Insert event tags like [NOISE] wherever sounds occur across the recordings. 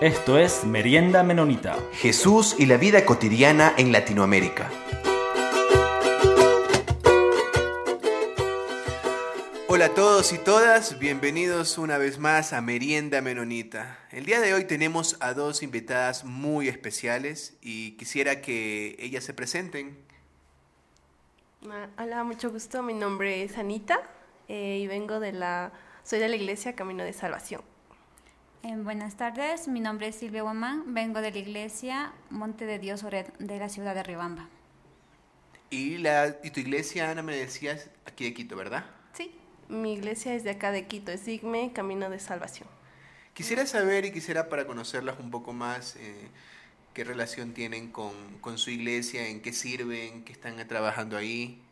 Esto es Merienda Menonita. Jesús y la vida cotidiana en Latinoamérica. Hola a todos y todas, bienvenidos una vez más a Merienda Menonita. El día de hoy tenemos a dos invitadas muy especiales y quisiera que ellas se presenten. Ah, Hola, mucho gusto. Mi nombre es Anita eh, y vengo de la, soy de la iglesia Camino de Salvación. Eh, buenas tardes, mi nombre es Silvia Guamán, vengo de la iglesia Monte de Dios Ored de la ciudad de Ribamba. Y, la, y tu iglesia, Ana, me decías, aquí de Quito, ¿verdad? Sí, mi iglesia es de acá de Quito, es Digme Camino de Salvación. Quisiera saber y quisiera para conocerlas un poco más eh, qué relación tienen con, con su iglesia, en qué sirven, qué están trabajando ahí.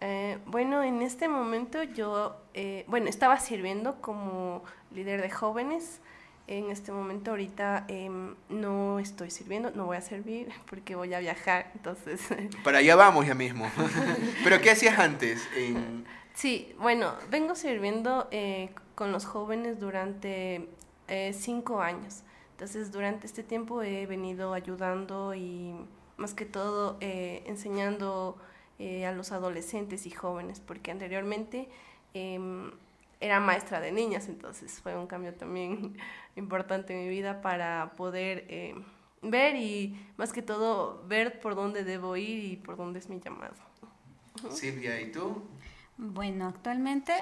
Eh, bueno, en este momento yo, eh, bueno, estaba sirviendo como líder de jóvenes. En este momento ahorita em, no estoy sirviendo, no voy a servir [LAUGHS] porque voy a viajar, entonces... [LAUGHS] Para allá vamos ya mismo. [LAUGHS] Pero ¿qué hacías antes? En- Sí, bueno, vengo sirviendo eh, con los jóvenes durante eh, cinco años. Entonces, durante este tiempo he venido ayudando y más que todo eh, enseñando eh, a los adolescentes y jóvenes, porque anteriormente em, era maestra de niñas, entonces fue un cambio también [LAUGHS] importante en mi vida para poder eh, ver y más que todo ver por dónde debo ir y por dónde es mi llamado. Silvia, ¿y tú? Bueno, actualmente,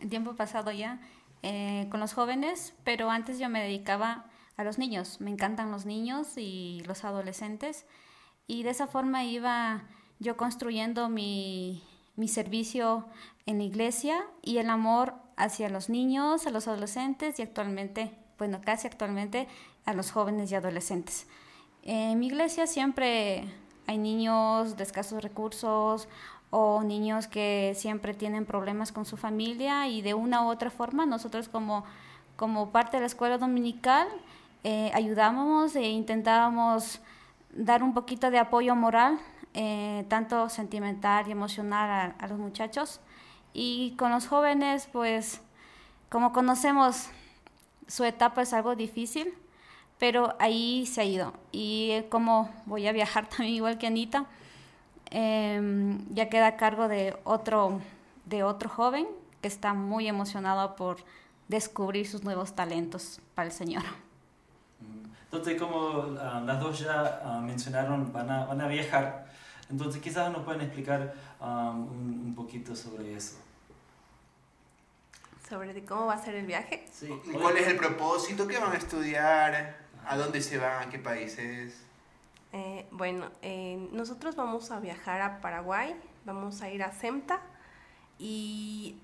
el tiempo pasado ya, eh, con los jóvenes, pero antes yo me dedicaba a los niños. Me encantan los niños y los adolescentes. Y de esa forma iba yo construyendo mi, mi servicio en la iglesia y el amor hacia los niños, a los adolescentes y actualmente, bueno, casi actualmente, a los jóvenes y adolescentes. En mi iglesia siempre hay niños de escasos recursos o niños que siempre tienen problemas con su familia y de una u otra forma nosotros como, como parte de la escuela dominical eh, ayudábamos e intentábamos dar un poquito de apoyo moral, eh, tanto sentimental y emocional a, a los muchachos. Y con los jóvenes, pues como conocemos su etapa es algo difícil, pero ahí se ha ido. Y como voy a viajar [LAUGHS] también igual que Anita, eh, ya queda a cargo de otro, de otro joven que está muy emocionado por descubrir sus nuevos talentos para el Señor. Entonces, como ah, las dos ya ah, mencionaron, van a, van a viajar. Entonces, quizás nos pueden explicar ah, un, un poquito sobre eso. Sobre de cómo va a ser el viaje. Sí. ¿Cuál es el propósito? ¿Qué van a estudiar? ¿A dónde se van? ¿A qué países? Eh, bueno, eh, nosotros vamos a viajar a Paraguay, vamos a ir a CEMTA y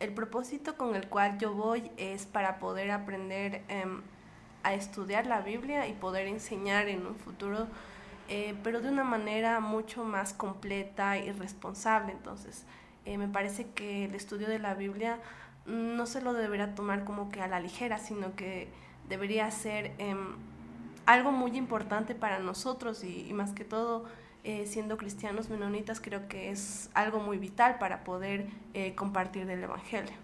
el propósito con el cual yo voy es para poder aprender em, a estudiar la Biblia y poder enseñar en un futuro, eh, pero de una manera mucho más completa y responsable. Entonces, eh, me parece que el estudio de la Biblia no se lo deberá tomar como que a la ligera, sino que debería ser em, algo muy importante para nosotros y, y más que todo eh, siendo cristianos menonitas creo que es algo muy vital para poder eh, compartir del Evangelio.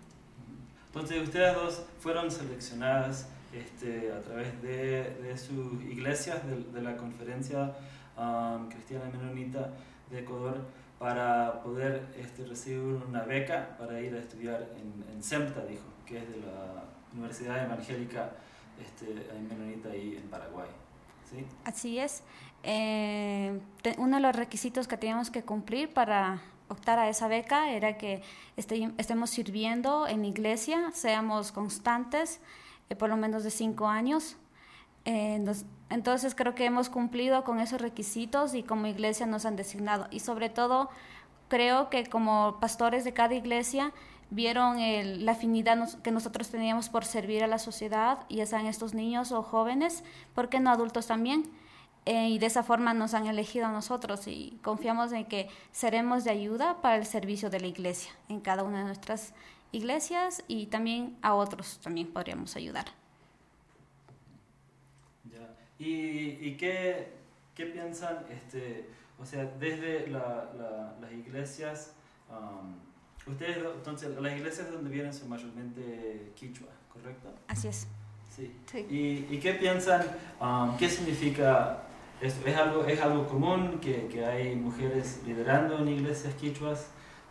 Entonces, ustedes dos fueron seleccionadas este, a través de, de sus iglesias, de, de la conferencia um, cristiana menonita de Ecuador, para poder este, recibir una beca para ir a estudiar en, en CEMTA, dijo, que es de la Universidad Evangélica este, menonita ahí en Paraguay. ¿sí? Así es. Eh, uno de los requisitos que teníamos que cumplir para optar a esa beca era que este- estemos sirviendo en iglesia, seamos constantes, por lo menos de cinco años. Eh, entonces creo que hemos cumplido con esos requisitos y como iglesia nos han designado. Y sobre todo creo que como pastores de cada iglesia vieron la afinidad que nosotros teníamos por servir a la sociedad, ya sean estos niños o jóvenes, ¿por qué no adultos también? Eh, y de esa forma nos han elegido a nosotros y confiamos en que seremos de ayuda para el servicio de la iglesia, en cada una de nuestras iglesias y también a otros también podríamos ayudar. Ya. ¿Y, y qué, qué piensan, este, o sea, desde la- la- las iglesias, um, ustedes, entonces, las iglesias donde vienen son mayormente quichua, ¿correcto? Así es. Sí. Sí. ¿Y, y qué piensan? um, ¿Qué significa esto? ¿Es algo, es algo común que, que hay mujeres liderando en iglesias quichuas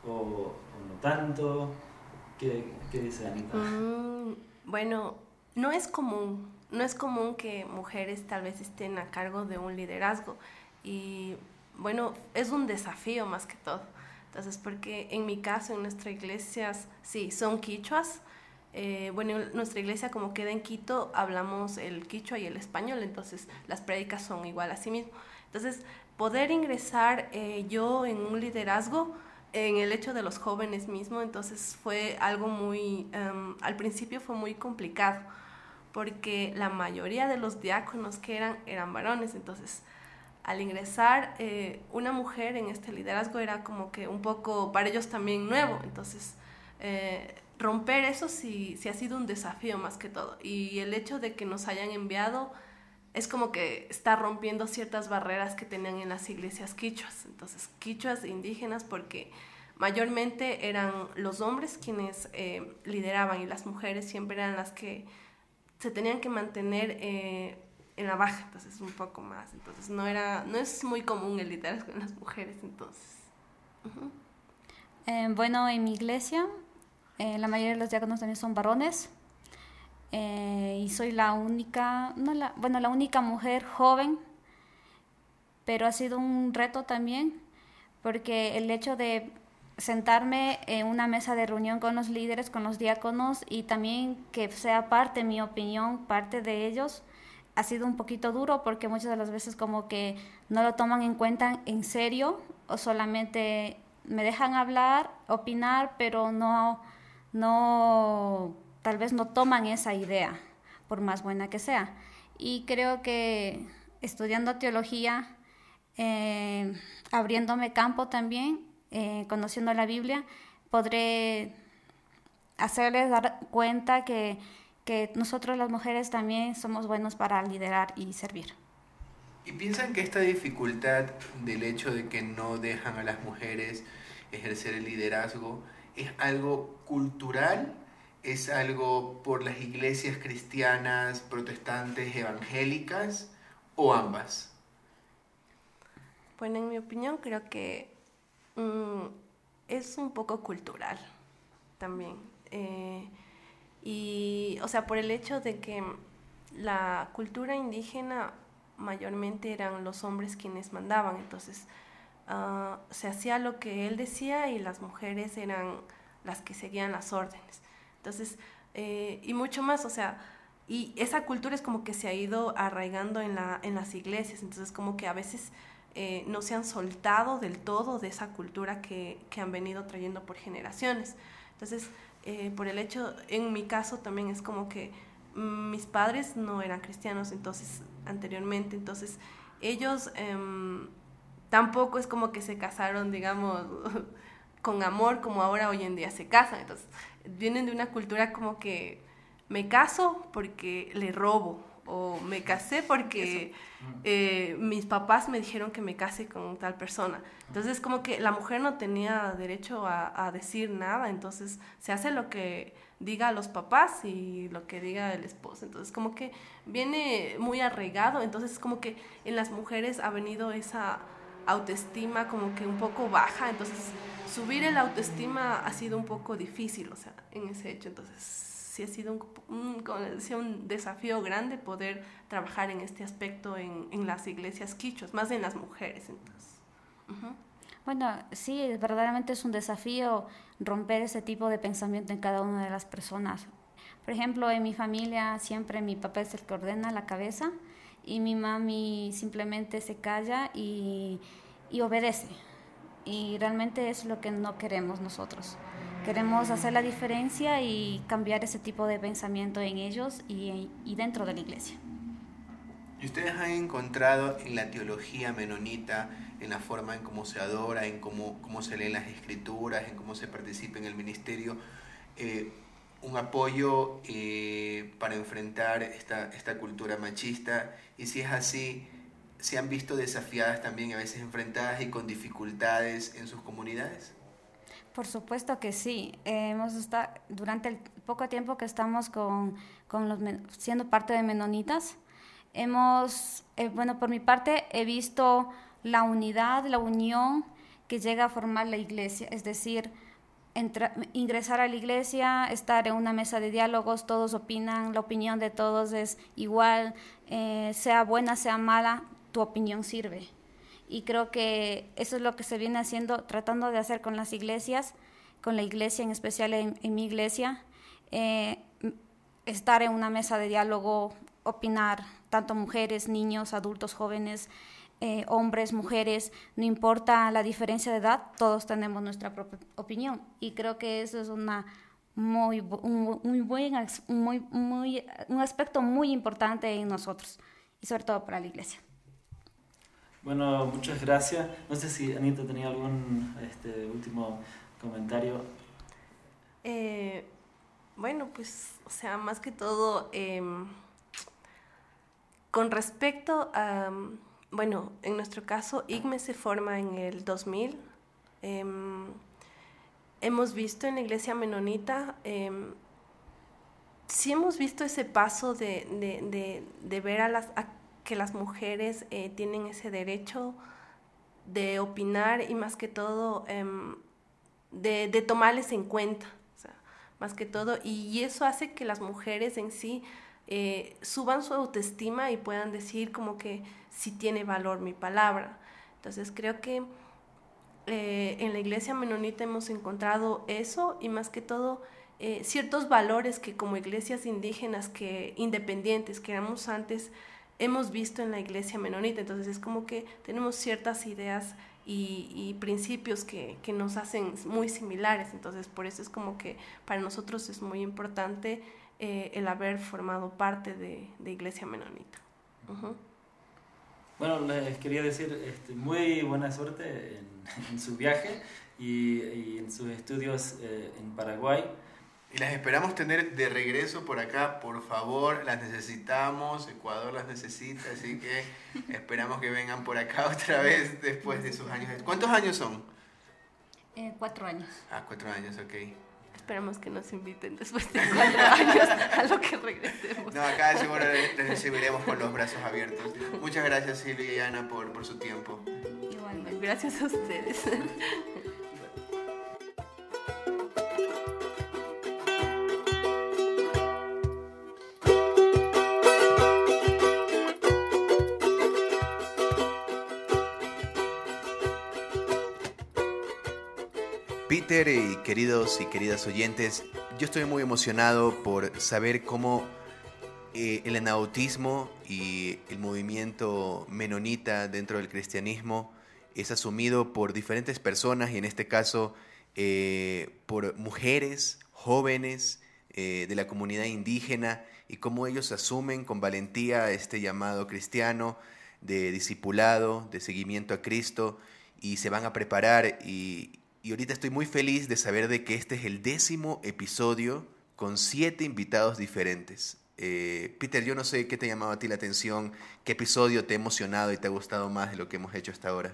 o, o no tanto? ¿Qué, qué dice Anita? Mm, bueno, no es común, no es común que mujeres tal vez estén a cargo de un liderazgo y bueno, es un desafío más que todo. Entonces, porque en mi caso, en nuestra iglesia, sí, son quichuas. Eh, bueno, en nuestra iglesia como queda en Quito, hablamos el quichua y el español, entonces las prédicas son igual a sí mismo. Entonces, poder ingresar eh, yo en un liderazgo, en el hecho de los jóvenes mismo, entonces fue algo muy, em, al principio fue muy complicado, porque la mayoría de los diáconos que eran eran varones, entonces al ingresar eh, una mujer en este liderazgo era como que un poco para ellos también nuevo, entonces eh, romper eso sí, sí ha sido un desafío más que todo, y el hecho de que nos hayan enviado es como que está rompiendo ciertas barreras que tenían en las iglesias quichuas. Entonces, quichuas indígenas porque mayormente eran los hombres quienes eh, lideraban y las mujeres siempre eran las que se tenían que mantener eh, en la baja, entonces un poco más. Entonces, no, era, no es muy común el liderazgo en las mujeres, entonces. Eh, bueno, en mi iglesia, eh, la mayoría de los diáconos también son varones. Eh, y soy la única, no la, bueno, la única mujer joven, pero ha sido un reto también, porque el hecho de sentarme en una mesa de reunión con los líderes, con los diáconos, y también que sea parte, mi opinión, parte de ellos, ha sido un poquito duro porque muchas de las veces como que no lo toman en cuenta en serio o solamente me dejan hablar, opinar, pero no, no, tal vez no toman esa idea, por más buena que sea. Y creo que estudiando teología, eh, abriéndome campo también, eh, conociendo la Biblia, podré hacerles dar cuenta que, que nosotros las mujeres también somos buenos para liderar y servir. ¿Y piensan que esta dificultad del hecho de que no dejan a las mujeres ejercer el liderazgo es algo cultural? ¿Es algo por las iglesias cristianas, protestantes, evangélicas o ambas? Bueno, en mi opinión creo que mm, es un poco cultural también. Eh, y, o sea, por el hecho de que la cultura indígena mayormente eran los hombres quienes mandaban, entonces ah, se hacía lo que él decía y las mujeres eran las que seguían las órdenes. Entonces, eh, y mucho más, o sea, y esa cultura es como que se ha ido arraigando en, la, en las iglesias, entonces como que a veces eh, no se han soltado del todo de esa cultura que, que han venido trayendo por generaciones. Entonces, eh, por el hecho, en mi caso también es como que mis padres no eran cristianos, entonces, anteriormente, entonces, ellos em, tampoco es como que se casaron, digamos, [LAUGHS] con amor como ahora hoy en día se casan, entonces, vienen de una cultura como que me caso porque le robo, o me casé porque eh, mis papás me dijeron que me case con tal persona. Entonces como que la mujer no tenía derecho a, a, decir nada, entonces se hace lo que diga los papás y lo que diga el esposo. Entonces como que viene muy arraigado, entonces como que en las mujeres ha venido esa autoestima como que un poco baja, entonces subir el autoestima ha sido un poco difícil, o sea, en ese hecho, entonces sí ha sido un, un, un desafío grande poder trabajar en este aspecto en, en las iglesias quichos, más en las mujeres. Entonces. Bueno, sí, verdaderamente es un desafío romper ese tipo de pensamiento en cada una de las personas. Por ejemplo, en mi familia siempre mi papá es el que ordena la cabeza y mi mami simplemente se calla y, y obedece. Y realmente es lo que no queremos nosotros. Queremos hacer la diferencia y cambiar ese tipo de pensamiento en ellos y, y, dentro de la iglesia. ¿Y ustedes han encontrado en la teología menonita, en la forma en cómo se adora, en cómo, cómo se leen las escrituras, en cómo se participa en el ministerio, eh, un apoyo eh, para enfrentar esta, esta cultura machista? Y si es así, ¿se han visto desafiadas también, a veces enfrentadas y con dificultades en sus comunidades? Por supuesto que sí. Eh, hemos estado, durante el poco tiempo que estamos con, con los, siendo parte de Menonitas, hemos, eh, bueno, por mi parte he visto la unidad, la unión que llega a formar la iglesia, es decir, ingresar a la iglesia, estar en una mesa de diálogos, todos opinan, la opinión de todos es igual, eh, sea buena, sea mala, tu opinión sirve. Y creo que eso es lo que se viene haciendo, tratando de hacer con las iglesias, con la iglesia en especial en, mi iglesia, eh, estar en una mesa de diálogo, opinar, tanto mujeres, niños, adultos, jóvenes, eh, hombres, mujeres, no importa la diferencia de edad, todos tenemos nuestra propia opinión. Y creo que eso es una muy, un, muy buen, muy, muy, un aspecto muy importante en nosotros y sobre todo para la iglesia. Bueno, muchas gracias. No sé si Anita tenía algún este, último comentario. Eh, bueno, pues, o sea, más que todo, em, con respecto a bueno, en nuestro caso, IGME se forma en el 2000. Em, hemos visto en la iglesia menonita, eh, sí hemos visto ese paso de, ver a, las, que las mujeres eh, tienen ese derecho de opinar y más que todo em, de, tomarles en cuenta, más que todo, y eso hace que las mujeres en sí eh, suban su autoestima y puedan decir como que si tiene valor mi palabra. Entonces creo que eh, en la iglesia menonita hemos encontrado eso y más que todo eh, ciertos valores que como iglesias indígenas que independientes que éramos antes hemos visto en la iglesia menonita. Entonces es como que tenemos ciertas ideas y, principios que, que, nos hacen muy similares. Entonces por eso es como que para nosotros es muy importante eh, el haber formado parte de, de Iglesia Menonita. Bueno, les quería decir este, muy buena suerte [LAUGHS] en, su viaje y, y, en sus estudios eh, en Paraguay. Y las esperamos tener de regreso por acá, por favor, las necesitamos, Ecuador las necesita, así que [LAUGHS] esperamos que vengan por acá [LAUGHS] otra vez después de sus años. ¿Cuántos años son? Eh, cuatro años. Ah, cuatro años, ok. Esperamos que nos inviten después de cuatro [LAUGHS] años a lo que regresemos. No, acá seguro les recibiremos con los brazos abiertos. Muchas gracias Silvia y Ana por, por su tiempo. Igualmente, gracias a ustedes. [LAUGHS] queridos y queridas oyentes, yo estoy muy emocionado por saber cómo eh, el anautismo y el movimiento menonita dentro del cristianismo es asumido por diferentes personas y en este caso eh, por mujeres, jóvenes eh, de la comunidad indígena y cómo ellos asumen con valentía este llamado cristiano de discipulado, de seguimiento a Cristo y se van a preparar y, y ahorita estoy muy feliz de saber de que este es el décimo episodio con siete invitados diferentes. Eh, Peter, yo no sé qué te ha llamado a ti la atención, qué episodio te ha emocionado y te ha gustado más de lo que hemos hecho hasta ahora.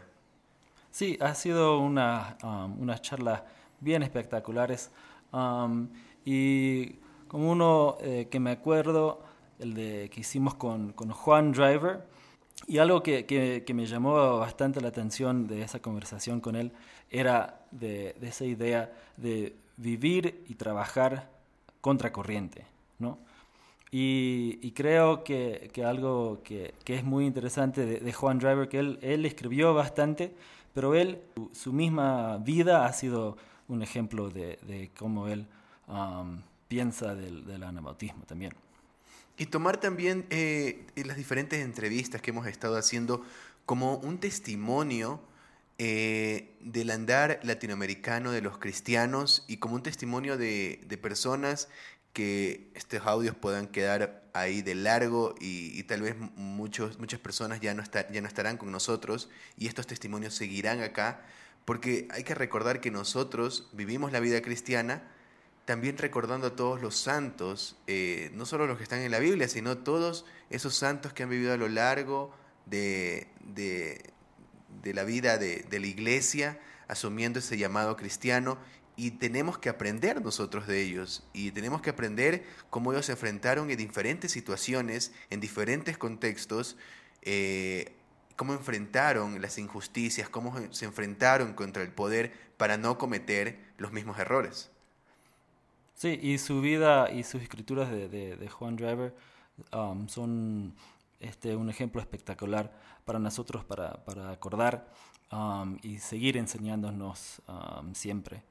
Sí, ha sido una, um, unas charlas bien espectaculares um, y como uno eh, que me acuerdo, el de que hicimos con, con Juan Driver, y algo que, que, me llamó bastante la atención de esa conversación con él era de, esa idea de vivir y trabajar contracorriente, ¿no? Y, creo que, que algo que, es muy interesante de, Juan Driver, que él, él, escribió bastante, pero él, su, misma vida ha sido un ejemplo de, de cómo él um, piensa del, del anabautismo también. Y tomar también eh, las diferentes entrevistas que hemos estado haciendo como un testimonio eh, del andar latinoamericano de los cristianos y como un testimonio de, personas que estos audios puedan quedar ahí de largo y, tal vez muchos, muchas personas ya no, ya no estarán con nosotros y estos testimonios seguirán acá, porque hay que recordar que nosotros vivimos la vida cristiana, también recordando a todos los santos, eh, no solo los que están en la Biblia, sino todos esos santos que han vivido a lo largo de, la vida de, la iglesia, asumiendo ese llamado cristiano y tenemos que aprender nosotros de ellos y tenemos que aprender cómo ellos se enfrentaron en diferentes situaciones, en diferentes contextos, eh, cómo enfrentaron las injusticias, cómo se enfrentaron contra el poder para no cometer los mismos errores. Sí, y su vida y sus escrituras de, de, Juan Driver um, son este, un ejemplo espectacular para nosotros para, para acordar um, y seguir enseñándonos um, siempre.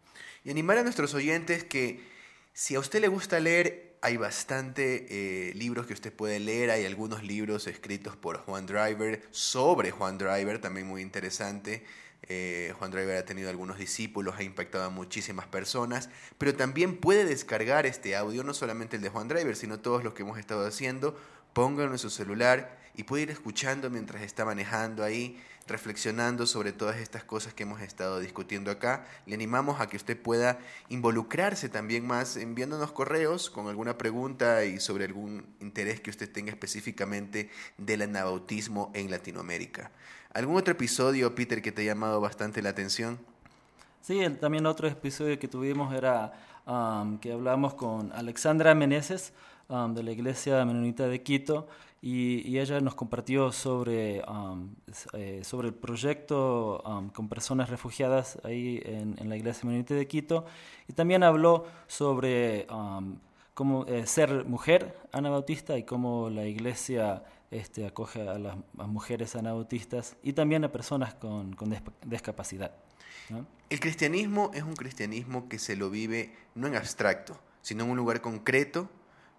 Y animar a nuestros oyentes que si a usted le gusta leer, hay bastante eh, libros que usted puede leer. Hay algunos libros escritos por Juan Driver sobre Juan Driver, también muy interesante. Eh, Juan Driver ha tenido algunos discípulos, ha impactado a muchísimas personas, pero también puede descargar este audio, no solamente el de Juan Driver, sino todos los que hemos estado haciendo, pónganlo en su celular y puede ir escuchando mientras está manejando ahí reflexionando sobre todas estas cosas que hemos estado discutiendo acá. Le animamos a que usted pueda involucrarse también más enviándonos correos con alguna pregunta y sobre algún interés que usted tenga específicamente del anabautismo en Latinoamérica. ¿Algún otro episodio, Peter, que te ha llamado bastante la atención? Sí, también otro episodio que tuvimos era um, que hablamos con Alexandra Meneses um, de la Iglesia Menonita de Quito y, ella nos compartió sobre, um, eh, sobre el proyecto con personas refugiadas ahí en, la Iglesia Menonita de Quito y también habló sobre cómo eh, ser mujer anabautista y cómo la Iglesia este, acoge a las mujeres anabautistas y también a personas con, con discapacidad. El cristianismo es un cristianismo que se lo vive no en abstracto, sino en un lugar concreto.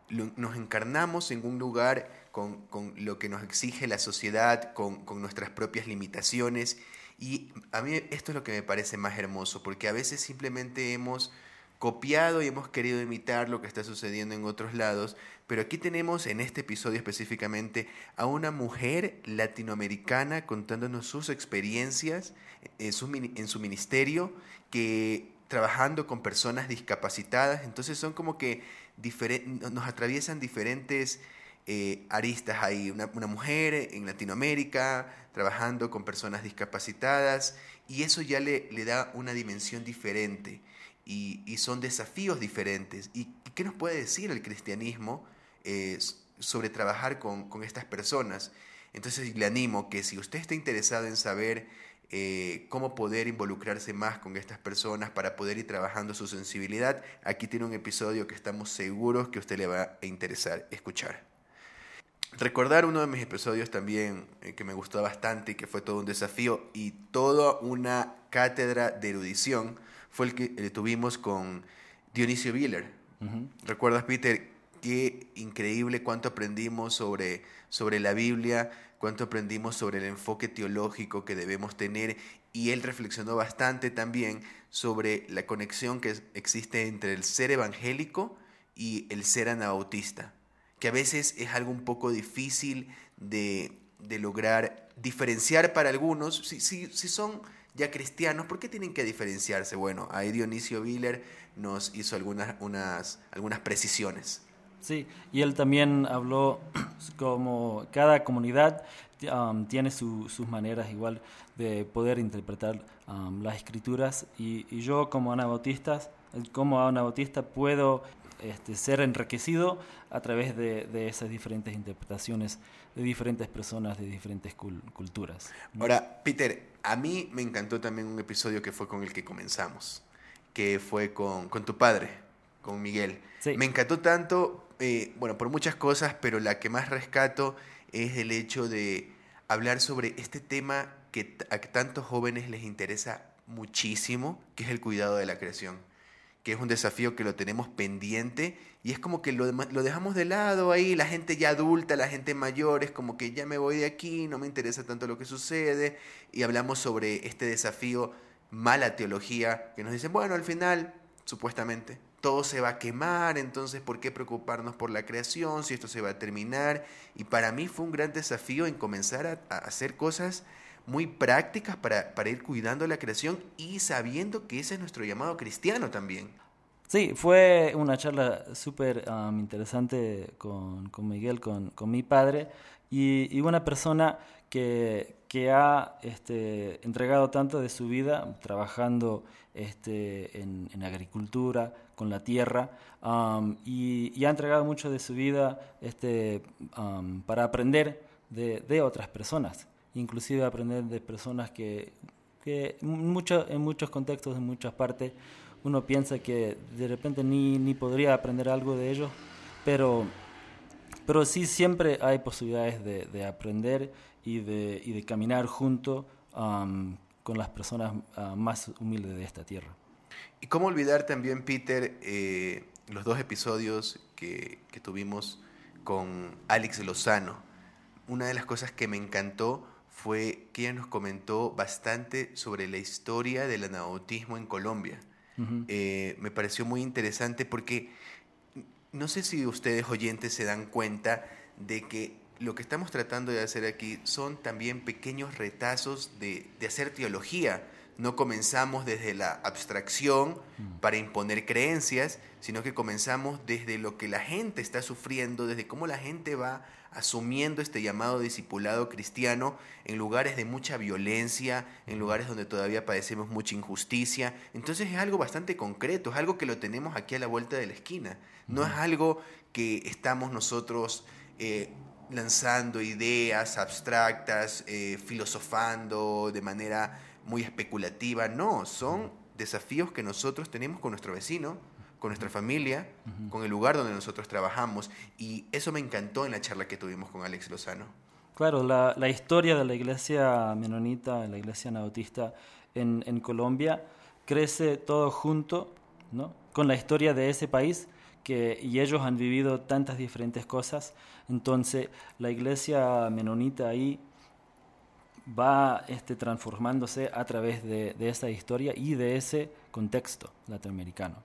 Nos encarnamos en un lugar con, lo que nos exige la sociedad, con, nuestras propias limitaciones. Y a mí esto es lo que me parece más hermoso, porque a veces simplemente hemos copiado y hemos querido imitar lo que está sucediendo en otros lados, pero aquí tenemos en este episodio específicamente a una mujer latinoamericana contándonos sus experiencias en su, en su ministerio, que trabajando con personas discapacitadas, entonces son como que nos atraviesan diferentes eh, aristas ahí. Una, mujer en Latinoamérica trabajando con personas discapacitadas y eso ya le da una dimensión diferente y, son desafíos diferentes. ¿Y qué nos puede decir el cristianismo eh, sobre trabajar con, estas personas? Entonces le animo que si usted está interesado en saber eh, cómo poder involucrarse más con estas personas para poder ir trabajando su sensibilidad, aquí tiene un episodio que estamos seguros que usted le va a interesar escuchar. Recordar uno de mis episodios también eh, que me gustó bastante y que fue todo un desafío y toda una cátedra de erudición fue el que tuvimos con Dionisio Biller. ¿Recuerdas, Peter? Qué increíble cuánto aprendimos sobre, sobre la Biblia, cuánto aprendimos sobre el enfoque teológico que debemos tener y él reflexionó bastante también sobre la conexión que existe entre el ser evangélico y el ser anabautista que a veces es algo un poco difícil de, lograr diferenciar para algunos. Si, si, si, son ya cristianos, ¿por qué tienen que diferenciarse? Bueno, ahí Dionisio Willer nos hizo algunas, unas, algunas precisiones. Sí, y él también habló como cada comunidad um, tiene sus maneras igual de poder interpretar um, las escrituras y, yo como anabautista, como anabautista puedo este, ser enriquecido a través de, esas diferentes interpretaciones de diferentes personas de diferentes culturas. Ahora, Peter, a mí me encantó también un episodio que fue con el que comenzamos, que fue con, tu padre, con Miguel. Me encantó tanto, eh, bueno, por muchas cosas, pero la que más rescato es el hecho de hablar sobre este tema que a tantos jóvenes les interesa muchísimo, que es el cuidado de la creación que es un desafío que lo tenemos pendiente y es como que lo, lo, dejamos de lado ahí, la gente ya adulta, la gente mayor, es como que ya me voy de aquí, no me interesa tanto lo que sucede y hablamos sobre este desafío, mala teología, que nos dicen, bueno, al final, supuestamente, todo se va a quemar, entonces, ¿por qué preocuparnos por la creación si esto se va a terminar? Y para mí fue un gran desafío en comenzar a, a hacer cosas muy prácticas para, para ir cuidando la creación y sabiendo que ese es nuestro llamado cristiano también. Sí, fue una charla súper um, interesante con, con, Miguel, con, con mi padre, y, una persona que, que ha este, entregado tanto de su vida trabajando este, en, agricultura, con la tierra, um, y, ha entregado mucho de su vida este, um, para aprender de, otras personas, inclusive aprender de personas que, que mucho, en muchos contextos, en muchas partes, uno piensa que de repente ni, ni podría aprender algo de ellos, pero, pero sí siempre hay posibilidades de, aprender y de, y de, caminar junto um, con las personas uh, más humildes de esta tierra. Y cómo olvidar también, Peter, eh, los dos episodios que, que tuvimos con Alex Lozano. Una de las cosas que me encantó fue que ella nos comentó bastante sobre la historia del anabautismo en Colombia. Eh, me pareció muy interesante porque no sé si ustedes oyentes se dan cuenta de que lo que estamos tratando de hacer aquí son también pequeños retazos de, hacer teología. No comenzamos desde la abstracción mm. para imponer creencias, sino que comenzamos desde lo que la gente está sufriendo, desde cómo la gente va asumiendo este llamado discipulado cristiano en lugares de mucha violencia, en lugares donde todavía padecemos mucha injusticia. Entonces es algo bastante concreto, es algo que lo tenemos aquí a la vuelta de la esquina. No es algo que estamos nosotros eh, lanzando ideas abstractas, eh, filosofando de manera muy especulativa. No, son desafíos que nosotros tenemos con nuestro vecino, con nuestra familia, con el lugar donde nosotros trabajamos. Y eso me encantó en la charla que tuvimos con Alex Lozano. Claro, la, la historia de la iglesia menonita, la iglesia anabautista en, en, Colombia, crece todo junto ¿no? con la historia de ese país que, y ellos han vivido tantas diferentes cosas. Entonces, la iglesia menonita ahí va este, transformándose a través de, de esa historia y de ese contexto latinoamericano.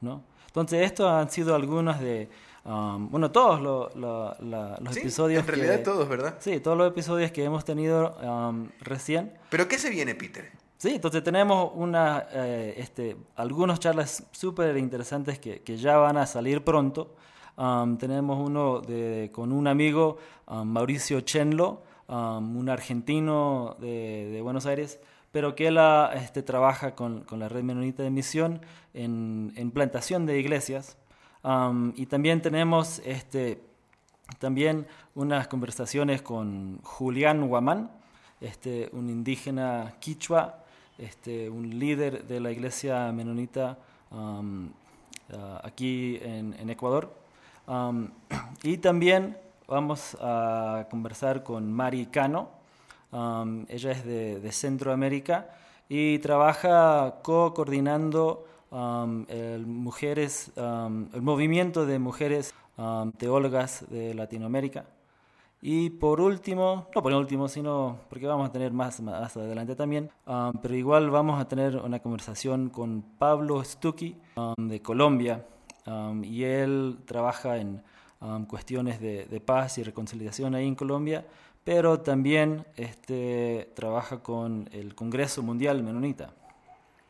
¿no? Entonces, estos han sido algunos de, um, bueno, todos los episodios. En realidad todos, ¿verdad? Sí, todos los episodios que hemos tenido um, recién. ¿Pero qué se viene, Peter? Sí, entonces tenemos una, eh, este, algunas charlas súper interesantes que, que, ya van a salir pronto. Um, tenemos uno de, con un amigo, Mauricio Chenlo, un argentino de, Buenos Aires, pero que él este, trabaja con, la red menonita de misión en, plantación de iglesias. y también tenemos este, también unas conversaciones con Julián Guamán, este, un indígena quichua, este, un líder de la iglesia menonita aquí en, en Ecuador. [CLEARS THROAT] y también vamos a conversar con Mari Cano, ella es de, Centroamérica y trabaja co-coordinando el, mujeres, el movimiento de mujeres teólogas de Latinoamérica. Y por último, no por último, sino porque vamos a tener más, más adelante también, pero igual vamos a tener una conversación con Pablo Stucky de Colombia y él trabaja en cuestiones de, paz y reconciliación ahí en Colombia pero también este, trabaja con el Congreso Mundial Menonita.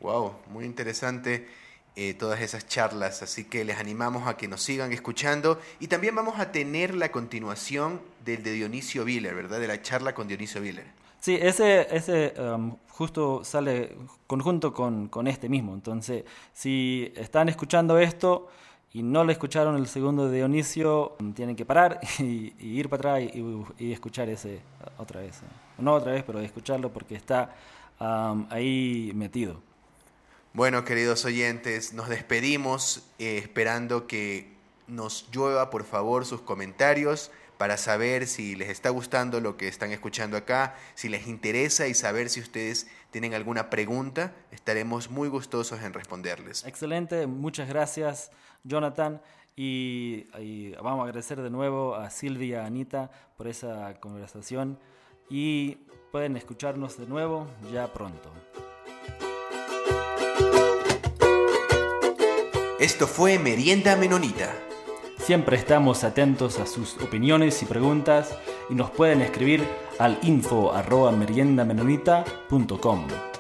Wow, muy interesante eh, todas esas charlas, así que les animamos a que nos sigan escuchando y también vamos a tener la continuación del de Dionisio Viller, ¿verdad? De la charla con Dionisio Viller. Sí, ese, ese um, justo sale conjunto con, con este mismo, entonces si están escuchando esto y no le escucharon el segundo de Dionisio, tienen que parar [LAUGHS] y, ir para atrás y, escuchar ese otra vez. No otra vez, pero escucharlo porque está ahí metido. Bueno, queridos oyentes, nos despedimos eh, esperando que nos llueva por favor sus comentarios para saber si les está gustando lo que están escuchando acá, si les interesa y saber si ustedes tienen alguna pregunta, estaremos muy gustosos en responderles. Excelente, muchas gracias Jonathan y, vamos a agradecer de nuevo a Silvia y a Anita por esa conversación y pueden escucharnos de nuevo ya pronto. Esto fue Merienda Menonita. Siempre estamos atentos a sus opiniones y preguntas y nos pueden escribir al info arroba meriendamenonita.com.